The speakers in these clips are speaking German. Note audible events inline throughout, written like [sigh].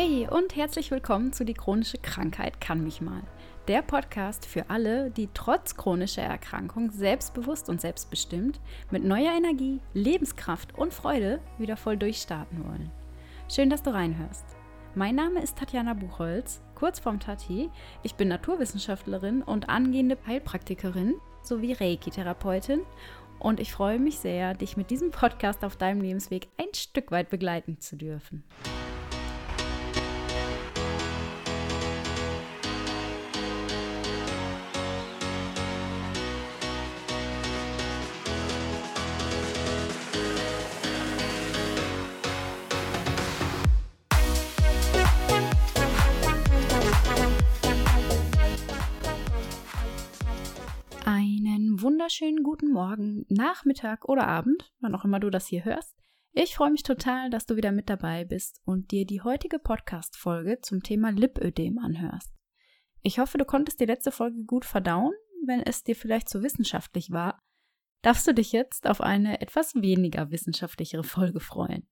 Hey und herzlich willkommen zu Die chronische Krankheit kann mich mal. Der Podcast für alle, die trotz chronischer Erkrankung selbstbewusst und selbstbestimmt mit neuer Energie, Lebenskraft und Freude wieder voll durchstarten wollen. Schön, dass du reinhörst. Mein Name ist Tatjana Buchholz, kurz vorm Tati. Ich bin Naturwissenschaftlerin und angehende Heilpraktikerin sowie Reiki-Therapeutin und ich freue mich sehr, dich mit diesem Podcast auf deinem Lebensweg ein Stück weit begleiten zu dürfen. Wunderschönen guten Morgen, Nachmittag oder Abend, wann auch immer du das hier hörst. Ich freue mich total, dass du wieder mit dabei bist und dir die heutige Podcast-Folge zum Thema Lipödem anhörst. Ich hoffe, du konntest die letzte Folge gut verdauen. Wenn es dir vielleicht zu wissenschaftlich war, darfst du dich jetzt auf eine etwas weniger wissenschaftlichere Folge freuen.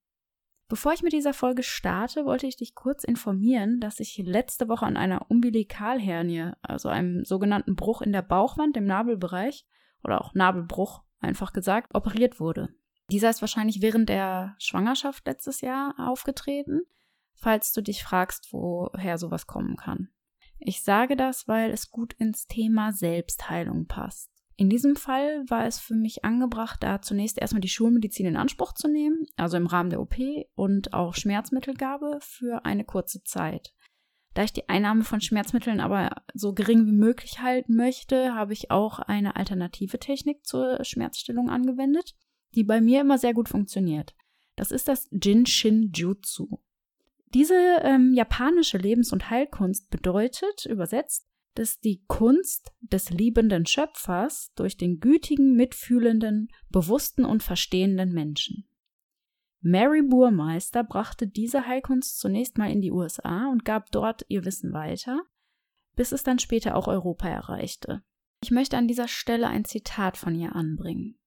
Bevor ich mit dieser Folge starte, wollte ich dich kurz informieren, dass ich letzte Woche an einer Umbilikalhernie, also einem sogenannten Bruch in der Bauchwand im Nabelbereich, oder auch Nabelbruch, einfach gesagt, operiert wurde. Dieser ist wahrscheinlich während der Schwangerschaft letztes Jahr aufgetreten, falls du dich fragst, woher sowas kommen kann. Ich sage das, weil es gut ins Thema Selbstheilung passt. In diesem Fall war es für mich angebracht, da zunächst erstmal die Schulmedizin in Anspruch zu nehmen, also im Rahmen der OP und auch Schmerzmittelgabe für eine kurze Zeit. Da ich die Einnahme von Schmerzmitteln aber so gering wie möglich halten möchte, habe ich auch eine alternative Technik zur Schmerzstillung angewendet, die bei mir immer sehr gut funktioniert. Das ist das Jinshin Jutsu. Diese ähm, japanische Lebens- und Heilkunst bedeutet, übersetzt, dass die Kunst des liebenden Schöpfers durch den gütigen, mitfühlenden, bewussten und verstehenden Menschen. Mary Burmeister brachte diese Heilkunst zunächst mal in die USA und gab dort ihr Wissen weiter, bis es dann später auch Europa erreichte. Ich möchte an dieser Stelle ein Zitat von ihr anbringen,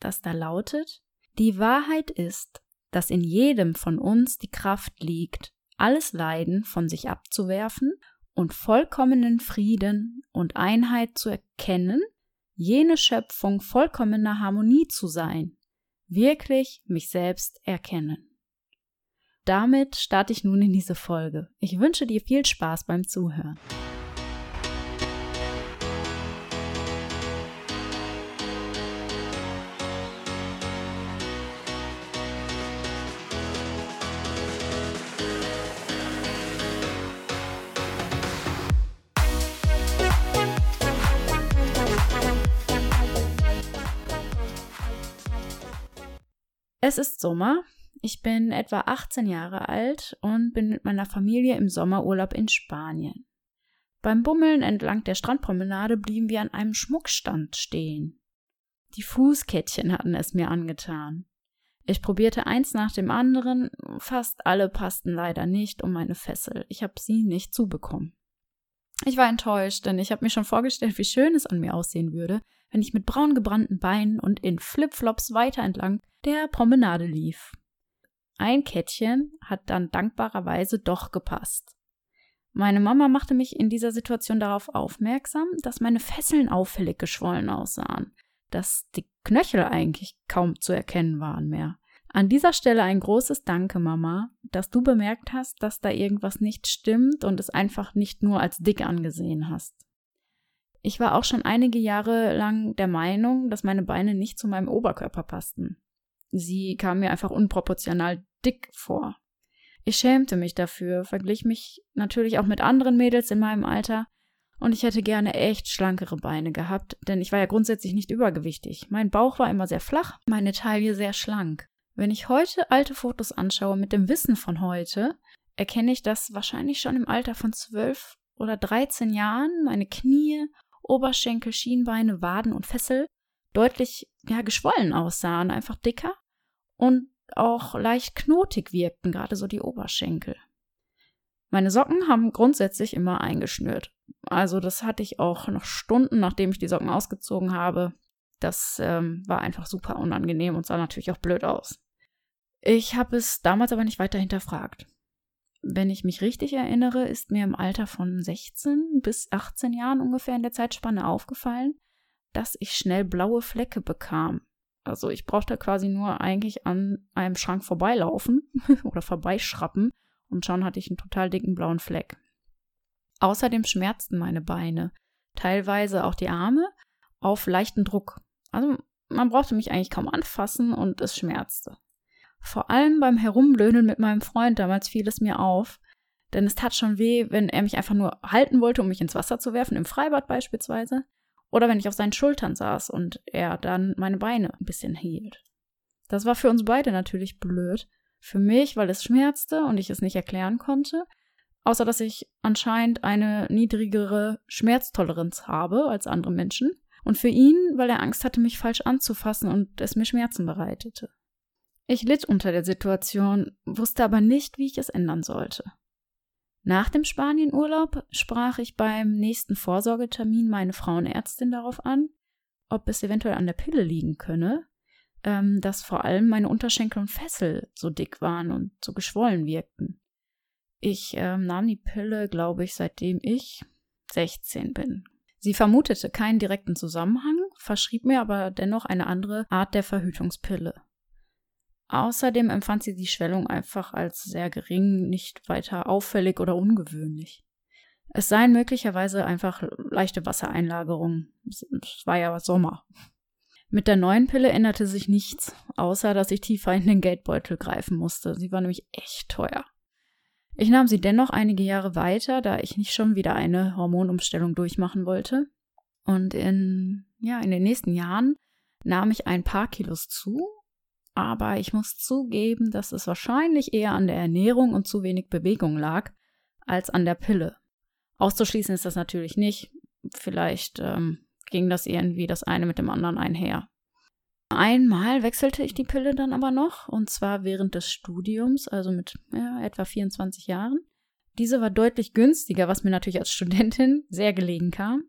das da lautet Die Wahrheit ist, dass in jedem von uns die Kraft liegt, alles Leiden von sich abzuwerfen und vollkommenen Frieden und Einheit zu erkennen, jene Schöpfung vollkommener Harmonie zu sein, wirklich mich selbst erkennen. Damit starte ich nun in diese Folge. Ich wünsche dir viel Spaß beim Zuhören. Es ist Sommer. Ich bin etwa 18 Jahre alt und bin mit meiner Familie im Sommerurlaub in Spanien. Beim Bummeln entlang der Strandpromenade blieben wir an einem Schmuckstand stehen. Die Fußkettchen hatten es mir angetan. Ich probierte eins nach dem anderen, fast alle passten leider nicht um meine Fessel. Ich habe sie nicht zubekommen. Ich war enttäuscht, denn ich habe mir schon vorgestellt, wie schön es an mir aussehen würde, wenn ich mit braun gebrannten Beinen und in Flipflops weiter entlang der Promenade lief. Ein Kettchen hat dann dankbarerweise doch gepasst. Meine Mama machte mich in dieser Situation darauf aufmerksam, dass meine Fesseln auffällig geschwollen aussahen, dass die Knöchel eigentlich kaum zu erkennen waren mehr. An dieser Stelle ein großes Danke, Mama, dass du bemerkt hast, dass da irgendwas nicht stimmt und es einfach nicht nur als dick angesehen hast. Ich war auch schon einige Jahre lang der Meinung, dass meine Beine nicht zu meinem Oberkörper passten. Sie kam mir einfach unproportional dick vor. Ich schämte mich dafür, verglich mich natürlich auch mit anderen Mädels in meinem Alter, und ich hätte gerne echt schlankere Beine gehabt, denn ich war ja grundsätzlich nicht übergewichtig. Mein Bauch war immer sehr flach, meine Taille sehr schlank. Wenn ich heute alte Fotos anschaue mit dem Wissen von heute, erkenne ich, dass wahrscheinlich schon im Alter von zwölf oder dreizehn Jahren meine Knie, Oberschenkel, Schienbeine, Waden und Fessel deutlich ja, geschwollen aussahen, einfach dicker und auch leicht knotig wirkten, gerade so die Oberschenkel. Meine Socken haben grundsätzlich immer eingeschnürt. Also das hatte ich auch noch Stunden, nachdem ich die Socken ausgezogen habe. Das ähm, war einfach super unangenehm und sah natürlich auch blöd aus. Ich habe es damals aber nicht weiter hinterfragt. Wenn ich mich richtig erinnere, ist mir im Alter von 16 bis 18 Jahren ungefähr in der Zeitspanne aufgefallen, dass ich schnell blaue Flecke bekam. Also ich brauchte quasi nur eigentlich an einem Schrank vorbeilaufen [laughs] oder vorbeischrappen und schon hatte ich einen total dicken blauen Fleck. Außerdem schmerzten meine Beine, teilweise auch die Arme, auf leichten Druck. Also man brauchte mich eigentlich kaum anfassen und es schmerzte. Vor allem beim Herumlöhnen mit meinem Freund damals fiel es mir auf, denn es tat schon weh, wenn er mich einfach nur halten wollte, um mich ins Wasser zu werfen, im Freibad beispielsweise, oder wenn ich auf seinen Schultern saß und er dann meine Beine ein bisschen hielt. Das war für uns beide natürlich blöd. Für mich, weil es schmerzte und ich es nicht erklären konnte, außer dass ich anscheinend eine niedrigere Schmerztoleranz habe als andere Menschen. Und für ihn, weil er Angst hatte, mich falsch anzufassen und es mir Schmerzen bereitete. Ich litt unter der Situation, wusste aber nicht, wie ich es ändern sollte. Nach dem Spanienurlaub sprach ich beim nächsten Vorsorgetermin meine Frauenärztin darauf an, ob es eventuell an der Pille liegen könne, ähm, dass vor allem meine Unterschenkel und Fessel so dick waren und so geschwollen wirkten. Ich ähm, nahm die Pille, glaube ich, seitdem ich 16 bin. Sie vermutete keinen direkten Zusammenhang, verschrieb mir aber dennoch eine andere Art der Verhütungspille. Außerdem empfand sie die Schwellung einfach als sehr gering, nicht weiter auffällig oder ungewöhnlich. Es seien möglicherweise einfach leichte Wassereinlagerungen. Es war ja Sommer. Mit der neuen Pille änderte sich nichts, außer dass ich tiefer in den Geldbeutel greifen musste. Sie war nämlich echt teuer. Ich nahm sie dennoch einige Jahre weiter, da ich nicht schon wieder eine Hormonumstellung durchmachen wollte. Und in, ja, in den nächsten Jahren nahm ich ein paar Kilos zu aber ich muss zugeben, dass es wahrscheinlich eher an der Ernährung und zu wenig Bewegung lag, als an der Pille. Auszuschließen ist das natürlich nicht. Vielleicht ähm, ging das irgendwie das eine mit dem anderen einher. Einmal wechselte ich die Pille dann aber noch, und zwar während des Studiums, also mit ja, etwa 24 Jahren. Diese war deutlich günstiger, was mir natürlich als Studentin sehr gelegen kam.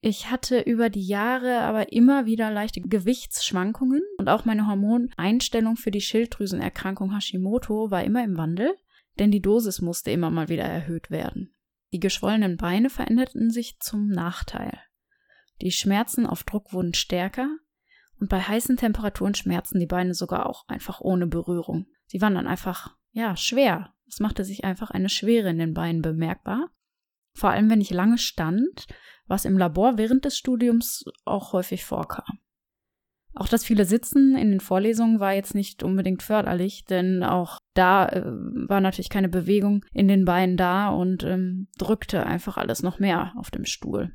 Ich hatte über die Jahre aber immer wieder leichte Gewichtsschwankungen und auch meine Hormoneinstellung für die Schilddrüsenerkrankung Hashimoto war immer im Wandel, denn die Dosis musste immer mal wieder erhöht werden. Die geschwollenen Beine veränderten sich zum Nachteil. Die Schmerzen auf Druck wurden stärker und bei heißen Temperaturen schmerzten die Beine sogar auch einfach ohne Berührung. Sie waren dann einfach, ja, schwer. Es machte sich einfach eine Schwere in den Beinen bemerkbar. Vor allem, wenn ich lange stand was im Labor während des Studiums auch häufig vorkam. Auch das viele Sitzen in den Vorlesungen war jetzt nicht unbedingt förderlich, denn auch da äh, war natürlich keine Bewegung in den Beinen da und ähm, drückte einfach alles noch mehr auf dem Stuhl.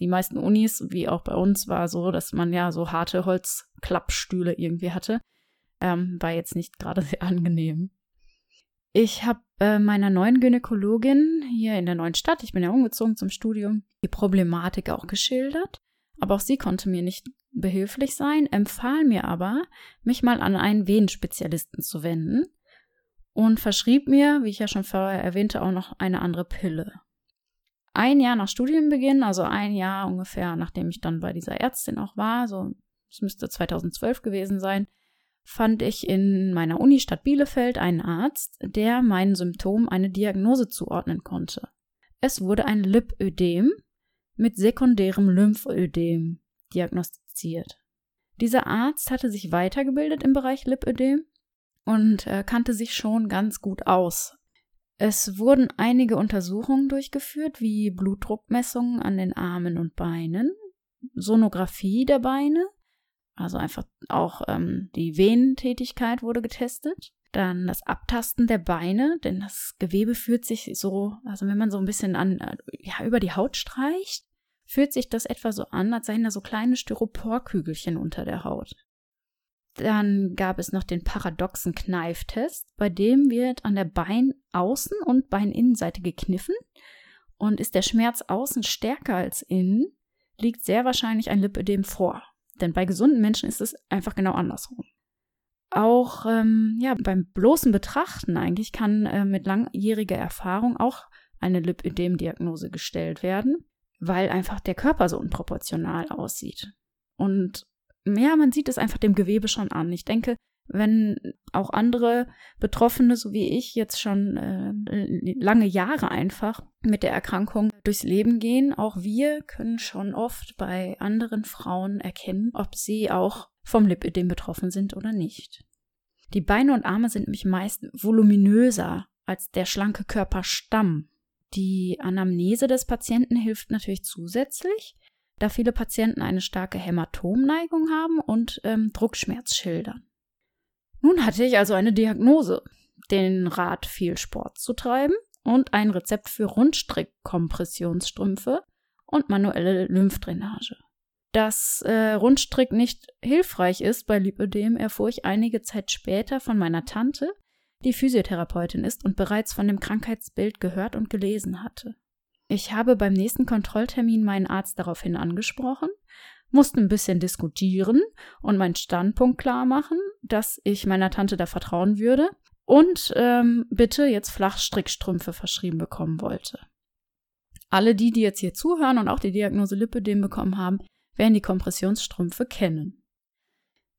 Die meisten Unis, wie auch bei uns, war so, dass man ja so harte Holzklappstühle irgendwie hatte. Ähm, war jetzt nicht gerade [laughs] sehr angenehm. Ich habe äh, meiner neuen Gynäkologin hier in der neuen Stadt, ich bin ja umgezogen zum Studium, die Problematik auch geschildert. Aber auch sie konnte mir nicht behilflich sein, empfahl mir aber, mich mal an einen Venenspezialisten zu wenden und verschrieb mir, wie ich ja schon vorher erwähnte, auch noch eine andere Pille. Ein Jahr nach Studienbeginn, also ein Jahr ungefähr, nachdem ich dann bei dieser Ärztin auch war, so es müsste 2012 gewesen sein, fand ich in meiner Unistadt Bielefeld einen Arzt, der meinen Symptomen eine Diagnose zuordnen konnte. Es wurde ein Lipödem mit sekundärem Lymphödem diagnostiziert. Dieser Arzt hatte sich weitergebildet im Bereich Lipödem und äh, kannte sich schon ganz gut aus. Es wurden einige Untersuchungen durchgeführt, wie Blutdruckmessungen an den Armen und Beinen, Sonographie der Beine also einfach auch ähm, die Venentätigkeit wurde getestet. Dann das Abtasten der Beine, denn das Gewebe fühlt sich so, also wenn man so ein bisschen an, äh, ja, über die Haut streicht, fühlt sich das etwa so an, als seien da so kleine Styroporkügelchen unter der Haut. Dann gab es noch den paradoxen Kneiftest, bei dem wird an der Beinaußen- und Beininnenseite gekniffen und ist der Schmerz außen stärker als innen, liegt sehr wahrscheinlich ein Lipödem vor. Denn bei gesunden Menschen ist es einfach genau andersrum. Auch ähm, ja, beim bloßen Betrachten eigentlich kann äh, mit langjähriger Erfahrung auch eine Lipödem-Diagnose gestellt werden, weil einfach der Körper so unproportional aussieht. Und ja, man sieht es einfach dem Gewebe schon an. Ich denke, wenn auch andere Betroffene, so wie ich, jetzt schon äh, lange Jahre einfach mit der Erkrankung durchs Leben gehen, auch wir können schon oft bei anderen Frauen erkennen, ob sie auch vom Lipödem betroffen sind oder nicht. Die Beine und Arme sind nämlich meist voluminöser als der schlanke Körperstamm. Die Anamnese des Patienten hilft natürlich zusätzlich, da viele Patienten eine starke Hämatomneigung haben und ähm, Druckschmerz schildern. Nun hatte ich also eine Diagnose, den Rat, viel Sport zu treiben und ein Rezept für Rundstrick-Kompressionsstrümpfe und manuelle Lymphdrainage. Dass äh, Rundstrick nicht hilfreich ist bei Lipödem, erfuhr ich einige Zeit später von meiner Tante, die Physiotherapeutin ist und bereits von dem Krankheitsbild gehört und gelesen hatte. Ich habe beim nächsten Kontrolltermin meinen Arzt daraufhin angesprochen, musste ein bisschen diskutieren und meinen Standpunkt klar machen, dass ich meiner Tante da vertrauen würde und ähm, bitte jetzt Flachstrickstrümpfe verschrieben bekommen wollte. Alle die, die jetzt hier zuhören und auch die Diagnose Lipödem bekommen haben, werden die Kompressionsstrümpfe kennen.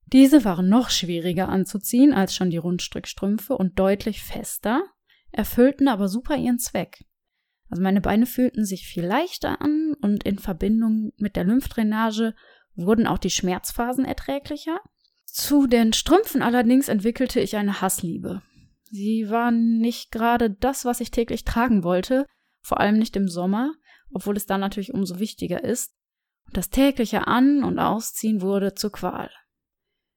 Diese waren noch schwieriger anzuziehen als schon die Rundstrickstrümpfe und deutlich fester, erfüllten aber super ihren Zweck. Also meine Beine fühlten sich viel leichter an und in Verbindung mit der Lymphdrainage wurden auch die Schmerzphasen erträglicher. Zu den Strümpfen allerdings entwickelte ich eine Hassliebe. Sie waren nicht gerade das, was ich täglich tragen wollte, vor allem nicht im Sommer, obwohl es dann natürlich umso wichtiger ist. Das tägliche An- und Ausziehen wurde zur Qual.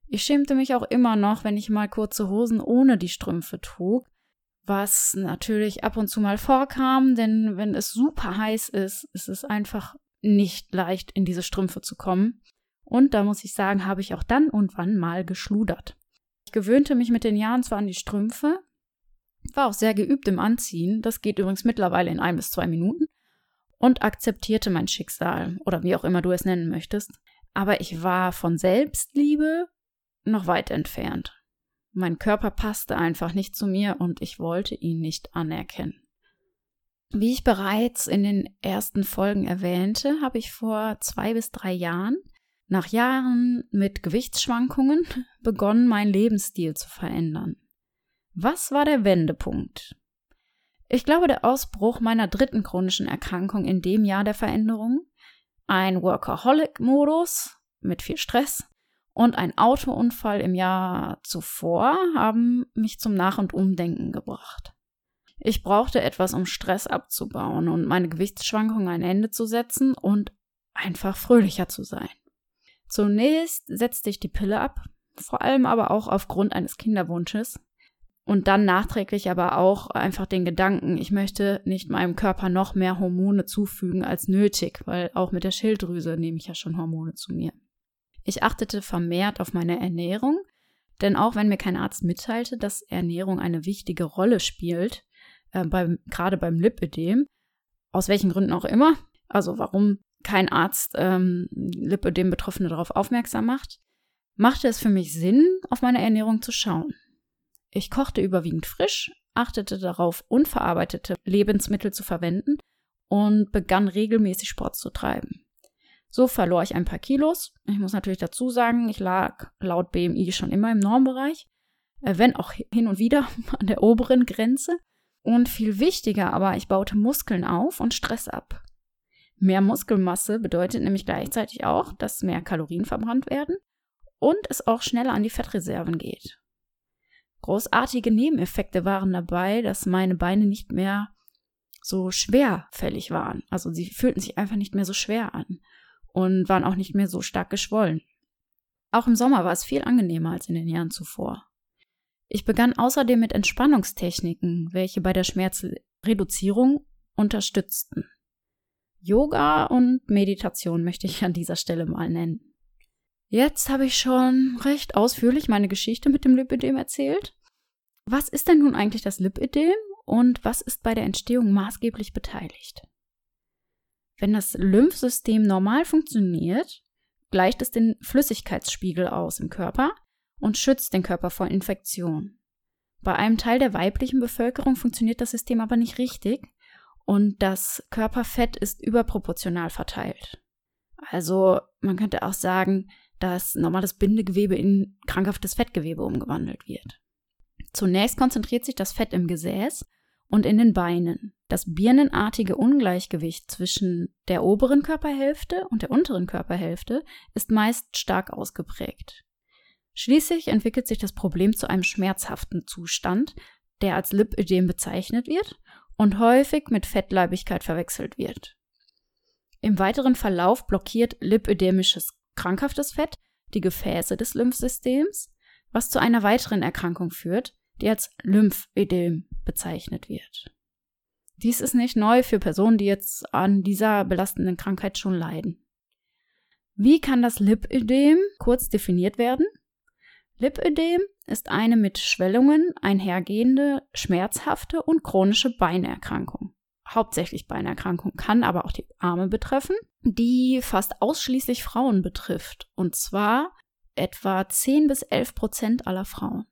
Ich schämte mich auch immer noch, wenn ich mal kurze Hosen ohne die Strümpfe trug, was natürlich ab und zu mal vorkam, denn wenn es super heiß ist, ist es einfach nicht leicht, in diese Strümpfe zu kommen. Und da muss ich sagen, habe ich auch dann und wann mal geschludert. Gewöhnte mich mit den Jahren zwar an die Strümpfe, war auch sehr geübt im Anziehen, das geht übrigens mittlerweile in ein bis zwei Minuten, und akzeptierte mein Schicksal oder wie auch immer du es nennen möchtest. Aber ich war von Selbstliebe noch weit entfernt. Mein Körper passte einfach nicht zu mir und ich wollte ihn nicht anerkennen. Wie ich bereits in den ersten Folgen erwähnte, habe ich vor zwei bis drei Jahren, nach Jahren mit Gewichtsschwankungen, [laughs] begonnen, meinen Lebensstil zu verändern. Was war der Wendepunkt? Ich glaube, der Ausbruch meiner dritten chronischen Erkrankung in dem Jahr der Veränderung, ein Workaholic-Modus mit viel Stress, und ein Autounfall im Jahr zuvor haben mich zum Nach- und Umdenken gebracht. Ich brauchte etwas, um Stress abzubauen und meine Gewichtsschwankungen ein Ende zu setzen und einfach fröhlicher zu sein. Zunächst setzte ich die Pille ab, vor allem aber auch aufgrund eines Kinderwunsches. Und dann nachträglich aber auch einfach den Gedanken, ich möchte nicht meinem Körper noch mehr Hormone zufügen als nötig, weil auch mit der Schilddrüse nehme ich ja schon Hormone zu mir. Ich achtete vermehrt auf meine Ernährung, denn auch wenn mir kein Arzt mitteilte, dass Ernährung eine wichtige Rolle spielt, äh, beim, gerade beim Lipödem, aus welchen Gründen auch immer, also warum kein Arzt ähm, Lipödem-Betroffene darauf aufmerksam macht, machte es für mich Sinn, auf meine Ernährung zu schauen. Ich kochte überwiegend frisch, achtete darauf, unverarbeitete Lebensmittel zu verwenden und begann regelmäßig Sport zu treiben. So verlor ich ein paar Kilos. Ich muss natürlich dazu sagen, ich lag laut BMI schon immer im Normbereich, äh, wenn auch hin und wieder [laughs] an der oberen Grenze. Und viel wichtiger aber, ich baute Muskeln auf und Stress ab. Mehr Muskelmasse bedeutet nämlich gleichzeitig auch, dass mehr Kalorien verbrannt werden und es auch schneller an die Fettreserven geht. Großartige Nebeneffekte waren dabei, dass meine Beine nicht mehr so schwerfällig waren. Also sie fühlten sich einfach nicht mehr so schwer an und waren auch nicht mehr so stark geschwollen. Auch im Sommer war es viel angenehmer als in den Jahren zuvor. Ich begann außerdem mit Entspannungstechniken, welche bei der Schmerzreduzierung unterstützten. Yoga und Meditation möchte ich an dieser Stelle mal nennen. Jetzt habe ich schon recht ausführlich meine Geschichte mit dem Lipödem erzählt. Was ist denn nun eigentlich das Lipödem und was ist bei der Entstehung maßgeblich beteiligt? Wenn das Lymphsystem normal funktioniert, gleicht es den Flüssigkeitsspiegel aus im Körper und schützt den Körper vor Infektion. Bei einem Teil der weiblichen Bevölkerung funktioniert das System aber nicht richtig und das Körperfett ist überproportional verteilt. Also man könnte auch sagen, dass normales Bindegewebe in krankhaftes Fettgewebe umgewandelt wird. Zunächst konzentriert sich das Fett im Gesäß und in den Beinen. Das birnenartige Ungleichgewicht zwischen der oberen Körperhälfte und der unteren Körperhälfte ist meist stark ausgeprägt. Schließlich entwickelt sich das Problem zu einem schmerzhaften Zustand, der als Lipödem bezeichnet wird und häufig mit Fettleibigkeit verwechselt wird. Im weiteren Verlauf blockiert lipödemisches krankhaftes Fett die Gefäße des Lymphsystems, was zu einer weiteren Erkrankung führt, die als Lymphödem bezeichnet wird. Dies ist nicht neu für Personen, die jetzt an dieser belastenden Krankheit schon leiden. Wie kann das Lipödem kurz definiert werden? Lipödem ist eine mit Schwellungen einhergehende, schmerzhafte und chronische Beinerkrankung. Hauptsächlich Beinerkrankung, kann aber auch die Arme betreffen, die fast ausschließlich Frauen betrifft. Und zwar etwa 10 bis 11 Prozent aller Frauen.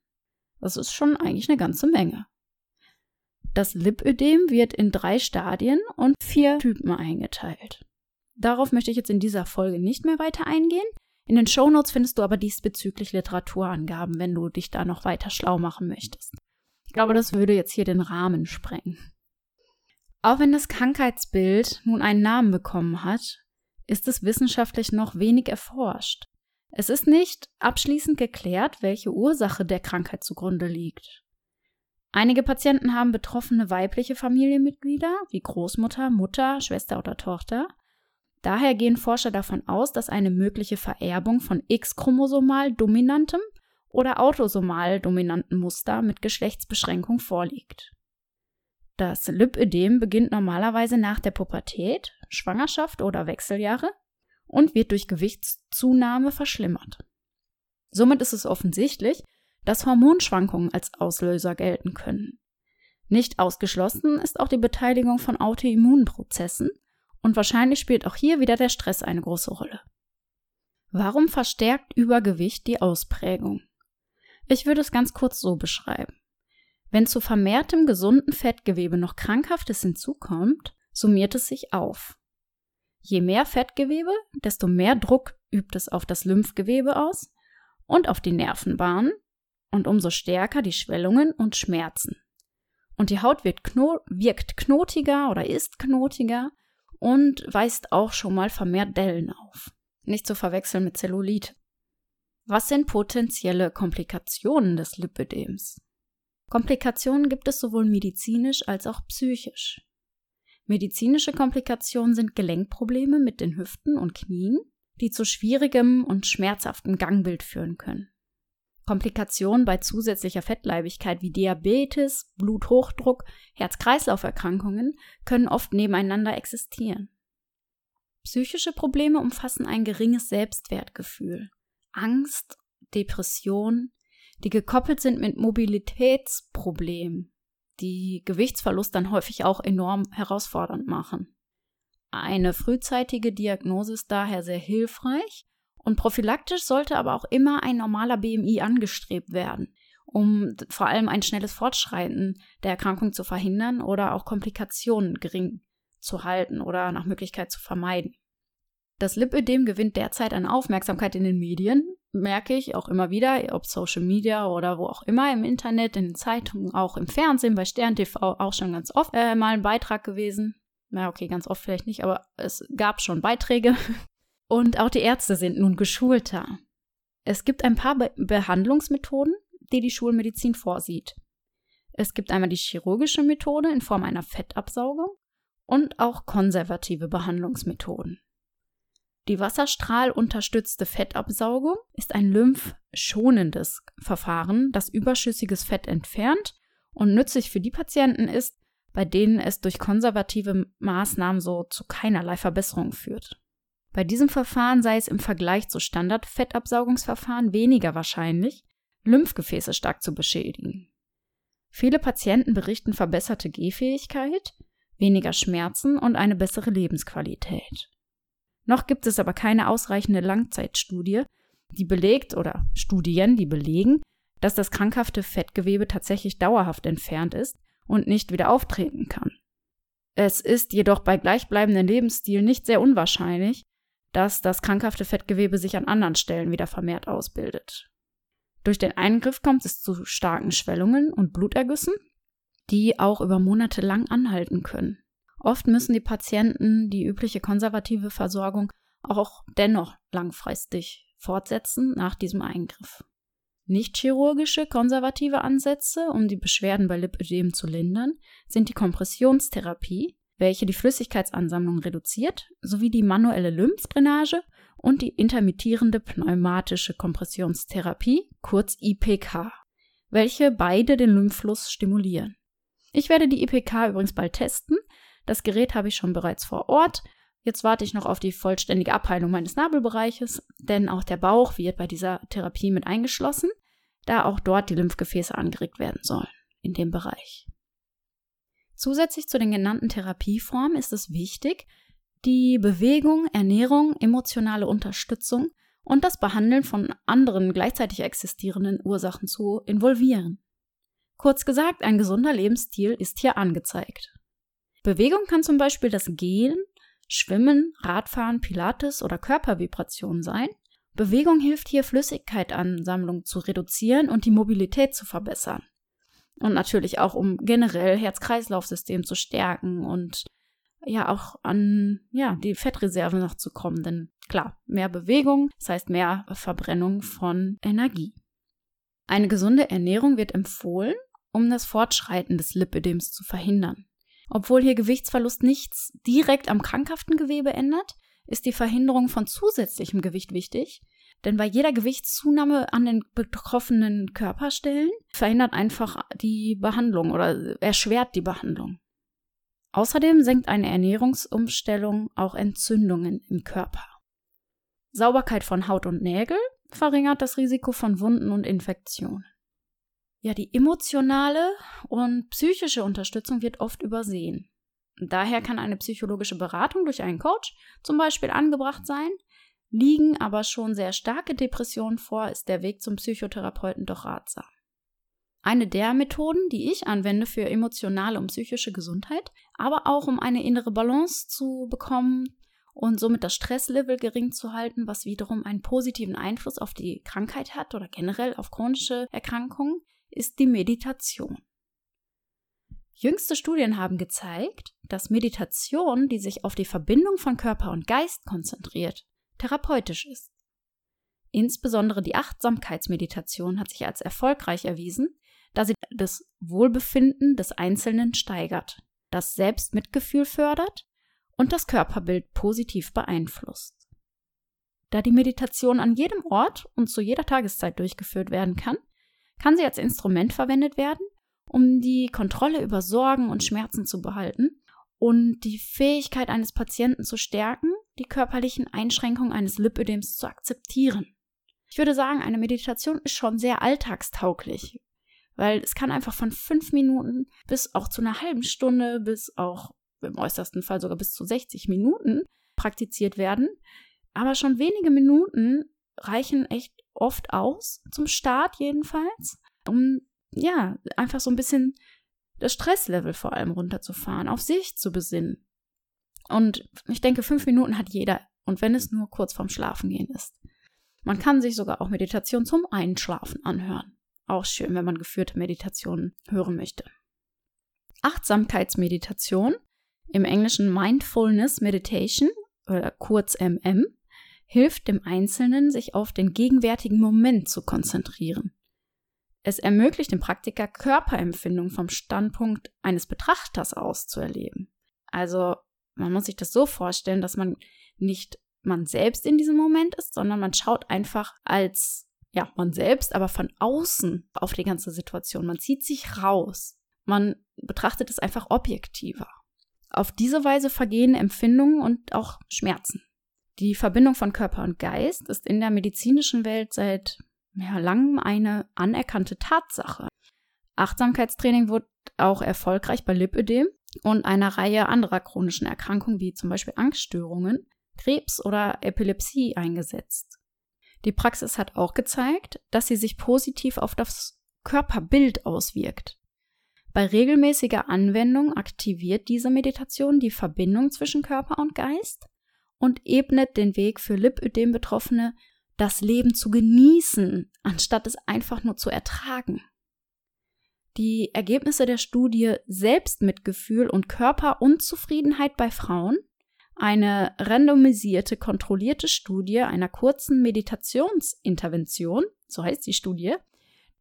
Das ist schon eigentlich eine ganze Menge. Das Lipödem wird in drei Stadien und vier Typen eingeteilt. Darauf möchte ich jetzt in dieser Folge nicht mehr weiter eingehen. In den Shownotes findest du aber diesbezüglich Literaturangaben, wenn du dich da noch weiter schlau machen möchtest. Ich glaube, das würde jetzt hier den Rahmen sprengen. Auch wenn das Krankheitsbild nun einen Namen bekommen hat, ist es wissenschaftlich noch wenig erforscht. Es ist nicht abschließend geklärt, welche Ursache der Krankheit zugrunde liegt. Einige Patienten haben betroffene weibliche Familienmitglieder wie Großmutter, Mutter, Schwester oder Tochter. Daher gehen Forscher davon aus, dass eine mögliche Vererbung von X-chromosomal dominantem oder autosomal dominanten Muster mit Geschlechtsbeschränkung vorliegt. Das Lipödem beginnt normalerweise nach der Pubertät, Schwangerschaft oder Wechseljahre und wird durch Gewichtszunahme verschlimmert. Somit ist es offensichtlich, dass Hormonschwankungen als Auslöser gelten können. Nicht ausgeschlossen ist auch die Beteiligung von Autoimmunprozessen und wahrscheinlich spielt auch hier wieder der Stress eine große Rolle. Warum verstärkt Übergewicht die Ausprägung? Ich würde es ganz kurz so beschreiben. Wenn zu vermehrtem gesunden Fettgewebe noch Krankhaftes hinzukommt, summiert es sich auf. Je mehr Fettgewebe, desto mehr Druck übt es auf das Lymphgewebe aus und auf die Nervenbahnen und umso stärker die Schwellungen und Schmerzen. Und die Haut kno wirkt knotiger oder ist knotiger und weist auch schon mal vermehrt Dellen auf. Nicht zu verwechseln mit Zellulit. Was sind potenzielle Komplikationen des Lipödems? Komplikationen gibt es sowohl medizinisch als auch psychisch. Medizinische Komplikationen sind Gelenkprobleme mit den Hüften und Knien, die zu schwierigem und schmerzhaftem Gangbild führen können. Komplikationen bei zusätzlicher Fettleibigkeit wie Diabetes, Bluthochdruck, Herz-Kreislauf-Erkrankungen können oft nebeneinander existieren. Psychische Probleme umfassen ein geringes Selbstwertgefühl, Angst, Depression, die gekoppelt sind mit Mobilitätsproblemen, die Gewichtsverlust dann häufig auch enorm herausfordernd machen. Eine frühzeitige Diagnose ist daher sehr hilfreich und prophylaktisch sollte aber auch immer ein normaler BMI angestrebt werden, um vor allem ein schnelles Fortschreiten der Erkrankung zu verhindern oder auch Komplikationen gering zu halten oder nach Möglichkeit zu vermeiden. Das Lipödem gewinnt derzeit an Aufmerksamkeit in den Medien, merke ich auch immer wieder, ob Social Media oder wo auch immer, im Internet, in den Zeitungen, auch im Fernsehen, bei Stern TV auch schon ganz oft äh, mal ein Beitrag gewesen. Na, okay, ganz oft vielleicht nicht, aber es gab schon Beiträge. [laughs] Und auch die Ärzte sind nun geschulter. Es gibt ein paar Be Behandlungsmethoden, die die Schulmedizin vorsieht. Es gibt einmal die chirurgische Methode in Form einer Fettabsaugung und auch konservative Behandlungsmethoden. Die wasserstrahlunterstützte Fettabsaugung ist ein lymphschonendes Verfahren, das überschüssiges Fett entfernt und nützlich für die Patienten ist, bei denen es durch konservative Maßnahmen so zu keinerlei Verbesserung führt. Bei diesem Verfahren sei es im Vergleich zu Standardfettabsaugungsverfahren weniger wahrscheinlich, Lymphgefäße stark zu beschädigen. Viele Patienten berichten verbesserte Gehfähigkeit, weniger Schmerzen und eine bessere Lebensqualität. Noch gibt es aber keine ausreichende Langzeitstudie, die belegt oder Studien, die belegen, dass das krankhafte Fettgewebe tatsächlich dauerhaft entfernt ist und nicht wieder auftreten kann. Es ist jedoch bei gleichbleibendem Lebensstil nicht sehr unwahrscheinlich, dass das krankhafte Fettgewebe sich an anderen Stellen wieder vermehrt ausbildet. Durch den Eingriff kommt es zu starken Schwellungen und Blutergüssen, die auch über Monate lang anhalten können. Oft müssen die Patienten die übliche konservative Versorgung auch dennoch langfristig fortsetzen nach diesem Eingriff. Nicht chirurgische konservative Ansätze, um die Beschwerden bei Lipödem zu lindern, sind die Kompressionstherapie, welche die Flüssigkeitsansammlung reduziert, sowie die manuelle Lymphdrainage und die intermittierende pneumatische Kompressionstherapie, kurz IPK, welche beide den Lymphfluss stimulieren. Ich werde die IPK übrigens bald testen. Das Gerät habe ich schon bereits vor Ort. Jetzt warte ich noch auf die vollständige Abheilung meines Nabelbereiches, denn auch der Bauch wird bei dieser Therapie mit eingeschlossen, da auch dort die Lymphgefäße angeregt werden sollen in dem Bereich. Zusätzlich zu den genannten Therapieformen ist es wichtig, die Bewegung, Ernährung, emotionale Unterstützung und das Behandeln von anderen gleichzeitig existierenden Ursachen zu involvieren. Kurz gesagt, ein gesunder Lebensstil ist hier angezeigt. Bewegung kann zum Beispiel das Gehen, Schwimmen, Radfahren, Pilates oder Körpervibration sein. Bewegung hilft hier, Flüssigkeitansammlung zu reduzieren und die Mobilität zu verbessern. Und natürlich auch, um generell Herz-Kreislauf-System zu stärken und ja auch an ja, die Fettreserve noch zu kommen. Denn klar, mehr Bewegung, das heißt mehr Verbrennung von Energie. Eine gesunde Ernährung wird empfohlen, um das Fortschreiten des Lipidems zu verhindern. Obwohl hier Gewichtsverlust nichts direkt am krankhaften Gewebe ändert, ist die Verhinderung von zusätzlichem Gewicht wichtig, denn bei jeder Gewichtszunahme an den betroffenen Körperstellen verhindert einfach die Behandlung oder erschwert die Behandlung. Außerdem senkt eine Ernährungsumstellung auch Entzündungen im Körper. Sauberkeit von Haut und Nägel verringert das Risiko von Wunden und Infektionen. Ja, die emotionale und psychische Unterstützung wird oft übersehen. Daher kann eine psychologische Beratung durch einen Coach zum Beispiel angebracht sein. Liegen aber schon sehr starke Depressionen vor, ist der Weg zum Psychotherapeuten doch ratsam. Eine der Methoden, die ich anwende für emotionale und psychische Gesundheit, aber auch um eine innere Balance zu bekommen und somit das Stresslevel gering zu halten, was wiederum einen positiven Einfluss auf die Krankheit hat oder generell auf chronische Erkrankungen, ist die Meditation. Jüngste Studien haben gezeigt, dass Meditation, die sich auf die Verbindung von Körper und Geist konzentriert, therapeutisch ist. Insbesondere die Achtsamkeitsmeditation hat sich als erfolgreich erwiesen, da sie das Wohlbefinden des Einzelnen steigert, das Selbstmitgefühl fördert und das Körperbild positiv beeinflusst. Da die Meditation an jedem Ort und zu jeder Tageszeit durchgeführt werden kann, kann sie als Instrument verwendet werden, um die Kontrolle über Sorgen und Schmerzen zu behalten und die Fähigkeit eines Patienten zu stärken, die körperlichen Einschränkungen eines Lipödems zu akzeptieren. Ich würde sagen, eine Meditation ist schon sehr alltagstauglich, weil es kann einfach von fünf Minuten bis auch zu einer halben Stunde, bis auch im äußersten Fall sogar bis zu 60 Minuten praktiziert werden. Aber schon wenige Minuten reichen echt oft aus, zum Start jedenfalls, um ja, einfach so ein bisschen das Stresslevel vor allem runterzufahren, auf sich zu besinnen. Und ich denke, fünf Minuten hat jeder, und wenn es nur kurz vorm Schlafengehen ist. Man kann sich sogar auch Meditation zum Einschlafen anhören. Auch schön, wenn man geführte Meditationen hören möchte. Achtsamkeitsmeditation, im Englischen Mindfulness Meditation oder kurz MM, hilft dem Einzelnen, sich auf den gegenwärtigen Moment zu konzentrieren. Es ermöglicht dem Praktiker Körperempfindung vom Standpunkt eines Betrachters aus zu erleben. Also man muss sich das so vorstellen, dass man nicht man selbst in diesem Moment ist, sondern man schaut einfach als ja, man selbst, aber von außen auf die ganze Situation. Man zieht sich raus. Man betrachtet es einfach objektiver. Auf diese Weise vergehen Empfindungen und auch Schmerzen. Die Verbindung von Körper und Geist ist in der medizinischen Welt seit ja, langem eine anerkannte Tatsache. Achtsamkeitstraining wird auch erfolgreich bei Lipödem und einer Reihe anderer chronischen Erkrankungen wie zum Beispiel Angststörungen, Krebs oder Epilepsie eingesetzt. Die Praxis hat auch gezeigt, dass sie sich positiv auf das Körperbild auswirkt. Bei regelmäßiger Anwendung aktiviert diese Meditation die Verbindung zwischen Körper und Geist und ebnet den Weg für Lipödem-Betroffene, das Leben zu genießen, anstatt es einfach nur zu ertragen. Die Ergebnisse der Studie Selbstmitgefühl und Körperunzufriedenheit bei Frauen, eine randomisierte, kontrollierte Studie einer kurzen Meditationsintervention, so heißt die Studie,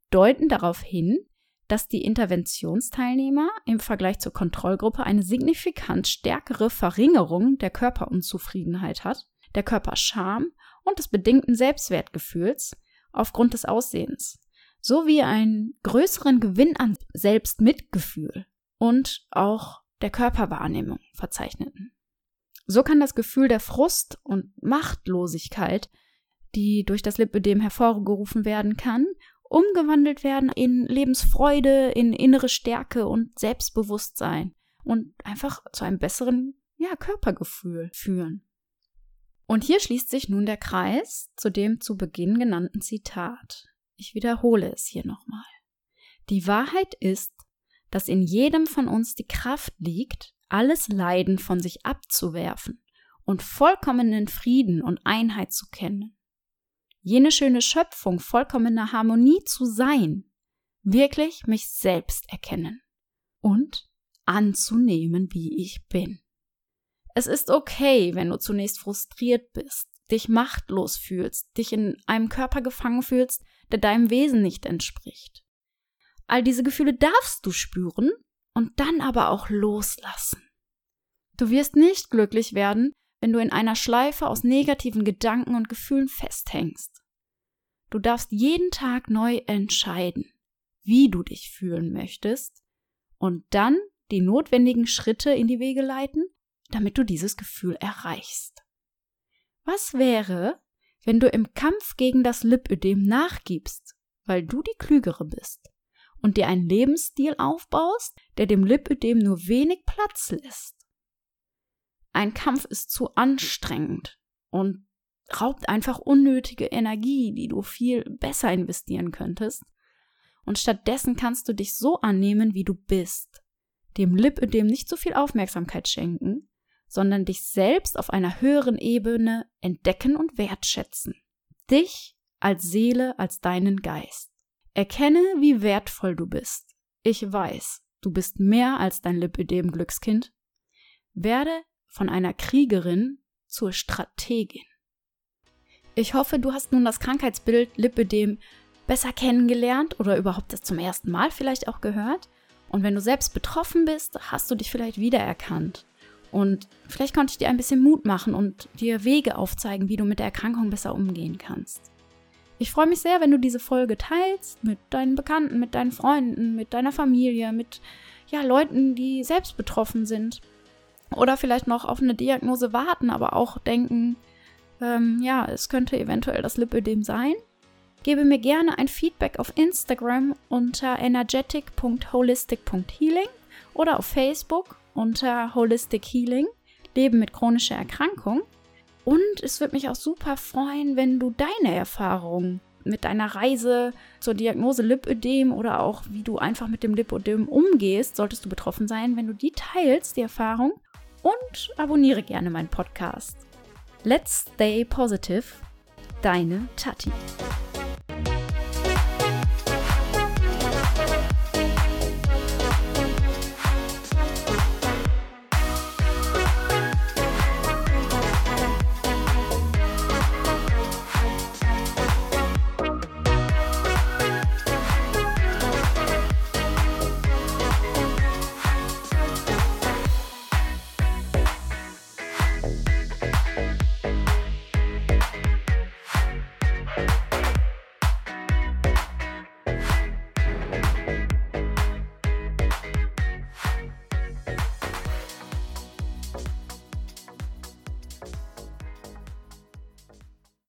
deuten darauf hin, dass die Interventionsteilnehmer im Vergleich zur Kontrollgruppe eine signifikant stärkere Verringerung der Körperunzufriedenheit hat, der Körperscham und des bedingten Selbstwertgefühls aufgrund des Aussehens, sowie einen größeren Gewinn an Selbstmitgefühl und auch der Körperwahrnehmung verzeichneten. So kann das Gefühl der Frust und Machtlosigkeit, die durch das Lipödem hervorgerufen werden kann, umgewandelt werden in Lebensfreude, in innere Stärke und Selbstbewusstsein und einfach zu einem besseren ja, Körpergefühl führen. Und hier schließt sich nun der Kreis zu dem zu Beginn genannten Zitat. Ich wiederhole es hier nochmal. Die Wahrheit ist, dass in jedem von uns die Kraft liegt, alles Leiden von sich abzuwerfen und vollkommenen Frieden und Einheit zu kennen jene schöne Schöpfung vollkommener Harmonie zu sein, wirklich mich selbst erkennen und anzunehmen, wie ich bin. Es ist okay, wenn du zunächst frustriert bist, dich machtlos fühlst, dich in einem Körper gefangen fühlst, der deinem Wesen nicht entspricht. All diese Gefühle darfst du spüren und dann aber auch loslassen. Du wirst nicht glücklich werden, wenn du in einer Schleife aus negativen Gedanken und Gefühlen festhängst. Du darfst jeden Tag neu entscheiden, wie du dich fühlen möchtest und dann die notwendigen Schritte in die Wege leiten, damit du dieses Gefühl erreichst. Was wäre, wenn du im Kampf gegen das Lipödem nachgibst, weil du die Klügere bist und dir einen Lebensstil aufbaust, der dem Lipödem nur wenig Platz lässt? Ein Kampf ist zu anstrengend und raubt einfach unnötige Energie, die du viel besser investieren könntest. Und stattdessen kannst du dich so annehmen, wie du bist. Dem Lipödem nicht so viel Aufmerksamkeit schenken, sondern dich selbst auf einer höheren Ebene entdecken und wertschätzen. Dich als Seele, als deinen Geist. Erkenne, wie wertvoll du bist. Ich weiß, du bist mehr als dein Lipödem Glückskind. Werde von einer Kriegerin zur Strategin. Ich hoffe, du hast nun das Krankheitsbild Lipödem besser kennengelernt oder überhaupt das zum ersten Mal vielleicht auch gehört. Und wenn du selbst betroffen bist, hast du dich vielleicht wiedererkannt. Und vielleicht konnte ich dir ein bisschen Mut machen und dir Wege aufzeigen, wie du mit der Erkrankung besser umgehen kannst. Ich freue mich sehr, wenn du diese Folge teilst mit deinen Bekannten, mit deinen Freunden, mit deiner Familie, mit ja, Leuten, die selbst betroffen sind oder vielleicht noch auf eine Diagnose warten, aber auch denken, ähm, ja, es könnte eventuell das Lipödem sein. Gebe mir gerne ein Feedback auf Instagram unter energetic.holistic.healing oder auf Facebook unter Holistic Healing, Leben mit chronischer Erkrankung. Und es würde mich auch super freuen, wenn du deine Erfahrungen mit deiner Reise zur Diagnose Lipödem oder auch wie du einfach mit dem Lipödem umgehst, solltest du betroffen sein, wenn du die teilst, die Erfahrung, und abonniere gerne meinen Podcast. Let's stay positive. Deine Tati.